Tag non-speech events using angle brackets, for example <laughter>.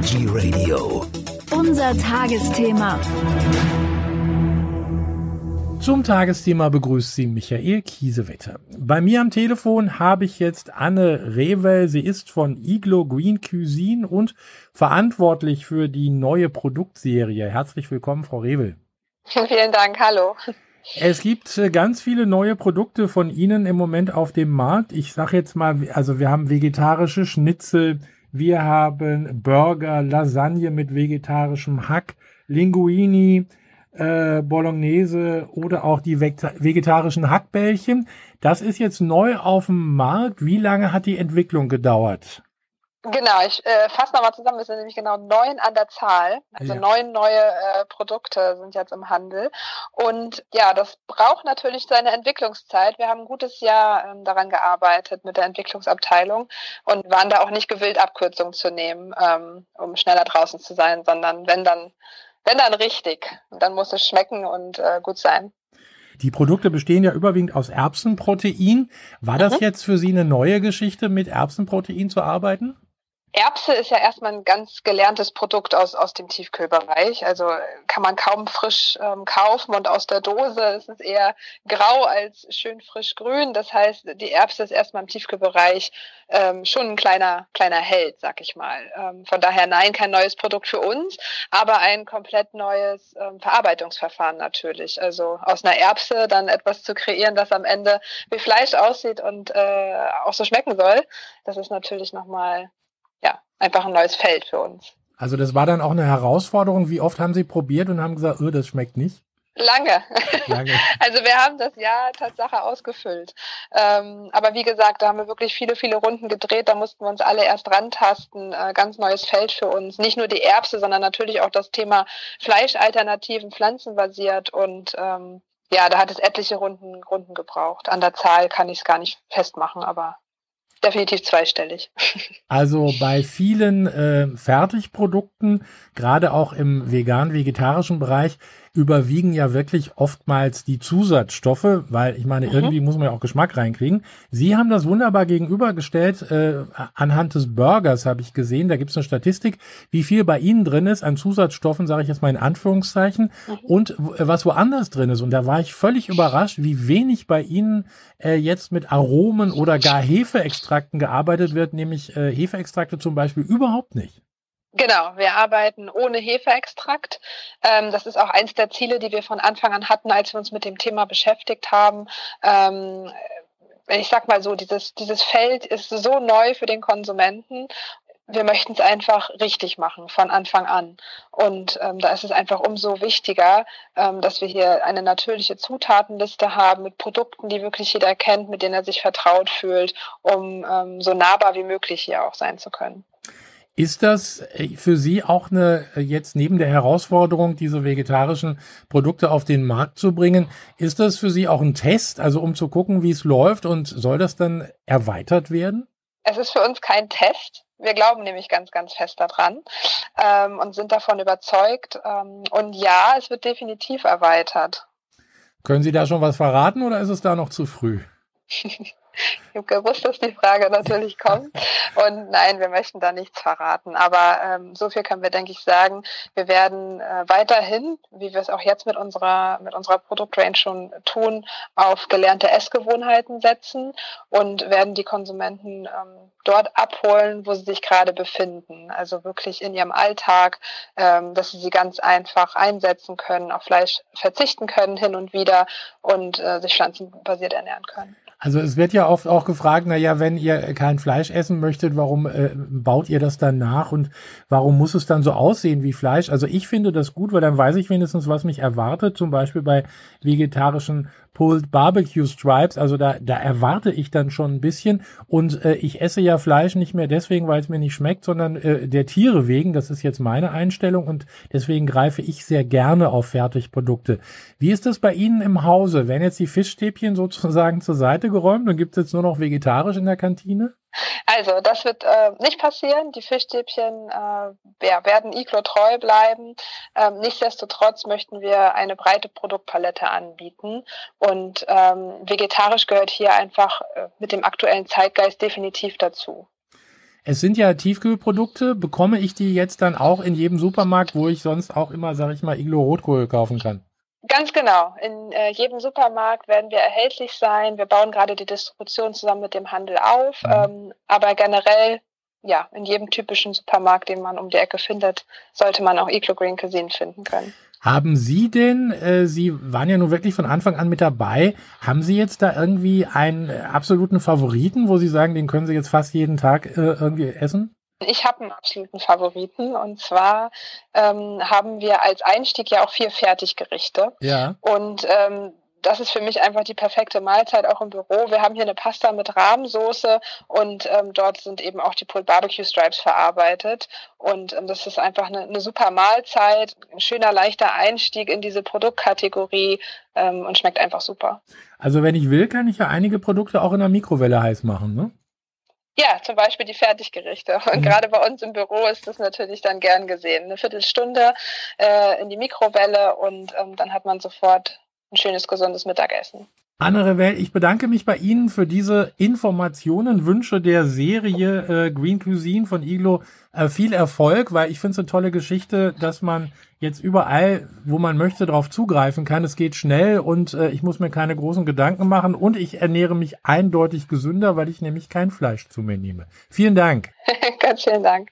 Energy Radio. Unser Tagesthema. Zum Tagesthema begrüßt Sie Michael Kiesewetter. Bei mir am Telefon habe ich jetzt Anne Rewel. Sie ist von Iglo Green Cuisine und verantwortlich für die neue Produktserie. Herzlich willkommen, Frau Rewel. <laughs> Vielen Dank, hallo. Es gibt äh, ganz viele neue Produkte von Ihnen im Moment auf dem Markt. Ich sage jetzt mal, also wir haben vegetarische Schnitzel, wir haben Burger, Lasagne mit vegetarischem Hack, Linguini, äh, Bolognese oder auch die vegetarischen Hackbällchen. Das ist jetzt neu auf dem Markt. Wie lange hat die Entwicklung gedauert? Genau, ich äh, fasse nochmal zusammen, wir sind nämlich genau neun an der Zahl. Also ja. neun neue äh, Produkte sind jetzt im Handel. Und ja, das braucht natürlich seine Entwicklungszeit. Wir haben ein gutes Jahr ähm, daran gearbeitet mit der Entwicklungsabteilung und waren da auch nicht gewillt, Abkürzungen zu nehmen, ähm, um schneller draußen zu sein, sondern wenn dann, wenn dann richtig. dann muss es schmecken und äh, gut sein. Die Produkte bestehen ja überwiegend aus Erbsenprotein. War das mhm. jetzt für Sie eine neue Geschichte, mit Erbsenprotein zu arbeiten? Erbse ist ja erstmal ein ganz gelerntes Produkt aus, aus dem Tiefkühlbereich. Also kann man kaum frisch ähm, kaufen und aus der Dose ist es eher grau als schön frisch grün. Das heißt, die Erbse ist erstmal im Tiefkühlbereich ähm, schon ein kleiner, kleiner Held, sag ich mal. Ähm, von daher nein, kein neues Produkt für uns, aber ein komplett neues ähm, Verarbeitungsverfahren natürlich. Also aus einer Erbse dann etwas zu kreieren, das am Ende wie Fleisch aussieht und äh, auch so schmecken soll, das ist natürlich nochmal einfach ein neues Feld für uns. Also das war dann auch eine Herausforderung. Wie oft haben Sie probiert und haben gesagt, oh, das schmeckt nicht? Lange. Lange. <laughs> Also wir haben das Jahr Tatsache ausgefüllt. Ähm, aber wie gesagt, da haben wir wirklich viele, viele Runden gedreht. Da mussten wir uns alle erst rantasten. Äh, ganz neues Feld für uns. Nicht nur die Erbse, sondern natürlich auch das Thema Fleischalternativen, pflanzenbasiert. Und ähm, ja, da hat es etliche Runden, Runden gebraucht. An der Zahl kann ich es gar nicht festmachen, aber definitiv zweistellig. <laughs> Also bei vielen äh, Fertigprodukten, gerade auch im vegan-vegetarischen Bereich, überwiegen ja wirklich oftmals die Zusatzstoffe, weil ich meine, mhm. irgendwie muss man ja auch Geschmack reinkriegen. Sie haben das wunderbar gegenübergestellt. Äh, anhand des Burgers habe ich gesehen, da gibt es eine Statistik, wie viel bei Ihnen drin ist an Zusatzstoffen, sage ich jetzt mal in Anführungszeichen, mhm. und was woanders drin ist. Und da war ich völlig überrascht, wie wenig bei Ihnen äh, jetzt mit Aromen oder gar Hefeextrakten gearbeitet wird, nämlich äh, Hefeextrakte zum Beispiel überhaupt nicht. Genau, wir arbeiten ohne Hefeextrakt. Ähm, das ist auch eins der Ziele, die wir von Anfang an hatten, als wir uns mit dem Thema beschäftigt haben. Ähm, ich sag mal so, dieses, dieses Feld ist so neu für den Konsumenten. Wir möchten es einfach richtig machen von Anfang an. Und ähm, da ist es einfach umso wichtiger, ähm, dass wir hier eine natürliche Zutatenliste haben mit Produkten, die wirklich jeder kennt, mit denen er sich vertraut fühlt, um ähm, so nahbar wie möglich hier auch sein zu können. Ist das äh, für Sie auch eine, äh, jetzt neben der Herausforderung, diese vegetarischen Produkte auf den Markt zu bringen, ist das für Sie auch ein Test, also um zu gucken, wie es läuft und soll das dann erweitert werden? Es ist für uns kein Test. Wir glauben nämlich ganz, ganz fest daran ähm, und sind davon überzeugt. Ähm, und ja, es wird definitiv erweitert. Können Sie da schon was verraten oder ist es da noch zu früh? <laughs> Ich habe gewusst, dass die Frage natürlich kommt. Und nein, wir möchten da nichts verraten. Aber ähm, so viel können wir, denke ich, sagen. Wir werden äh, weiterhin, wie wir es auch jetzt mit unserer, mit unserer Produktrange schon tun, auf gelernte Essgewohnheiten setzen und werden die Konsumenten ähm, dort abholen, wo sie sich gerade befinden. Also wirklich in ihrem Alltag, ähm, dass sie sie ganz einfach einsetzen können, auf Fleisch verzichten können hin und wieder und äh, sich pflanzenbasiert ernähren können. Also es wird ja oft auch gefragt, na ja, wenn ihr kein Fleisch essen möchtet, warum äh, baut ihr das dann nach und warum muss es dann so aussehen wie Fleisch? Also ich finde das gut, weil dann weiß ich wenigstens, was mich erwartet. Zum Beispiel bei vegetarischen Pulled Barbecue Stripes. Also da, da erwarte ich dann schon ein bisschen. Und äh, ich esse ja Fleisch nicht mehr deswegen, weil es mir nicht schmeckt, sondern äh, der Tiere wegen. Das ist jetzt meine Einstellung und deswegen greife ich sehr gerne auf Fertigprodukte. Wie ist das bei Ihnen im Hause? Werden jetzt die Fischstäbchen sozusagen zur Seite geräumt und gibt es jetzt nur noch vegetarisch in der Kantine? Also, das wird äh, nicht passieren. Die Fischstäbchen äh, ja, werden Iglo treu bleiben. Ähm, nichtsdestotrotz möchten wir eine breite Produktpalette anbieten. Und ähm, vegetarisch gehört hier einfach äh, mit dem aktuellen Zeitgeist definitiv dazu. Es sind ja Tiefkühlprodukte. Bekomme ich die jetzt dann auch in jedem Supermarkt, wo ich sonst auch immer, sag ich mal, Iglo Rotkohl kaufen kann? Ganz genau. In äh, jedem Supermarkt werden wir erhältlich sein. Wir bauen gerade die Distribution zusammen mit dem Handel auf. Mhm. Ähm, aber generell, ja, in jedem typischen Supermarkt, den man um die Ecke findet, sollte man auch Iglo Green Cuisine finden können. Haben Sie denn, äh, Sie waren ja nun wirklich von Anfang an mit dabei, haben Sie jetzt da irgendwie einen absoluten Favoriten, wo Sie sagen, den können Sie jetzt fast jeden Tag äh, irgendwie essen? Ich habe einen absoluten Favoriten und zwar ähm, haben wir als Einstieg ja auch vier Fertiggerichte. Ja. Und ähm, das ist für mich einfach die perfekte Mahlzeit auch im Büro. Wir haben hier eine Pasta mit Rahmsoße und ähm, dort sind eben auch die Pulled Barbecue Stripes verarbeitet. Und ähm, das ist einfach eine, eine, super Mahlzeit, ein schöner, leichter Einstieg in diese Produktkategorie ähm, und schmeckt einfach super. Also wenn ich will, kann ich ja einige Produkte auch in der Mikrowelle heiß machen, ne? Ja, zum Beispiel die Fertiggerichte. Und mhm. gerade bei uns im Büro ist das natürlich dann gern gesehen. Eine Viertelstunde äh, in die Mikrowelle und ähm, dann hat man sofort ein schönes, gesundes Mittagessen. Anne Revell, ich bedanke mich bei Ihnen für diese Informationen, Wünsche der Serie äh, Green Cuisine von Iglo. Äh, viel Erfolg, weil ich finde es eine tolle Geschichte, dass man jetzt überall, wo man möchte, darauf zugreifen kann. Es geht schnell und äh, ich muss mir keine großen Gedanken machen und ich ernähre mich eindeutig gesünder, weil ich nämlich kein Fleisch zu mir nehme. Vielen Dank. <laughs> Ganz vielen Dank.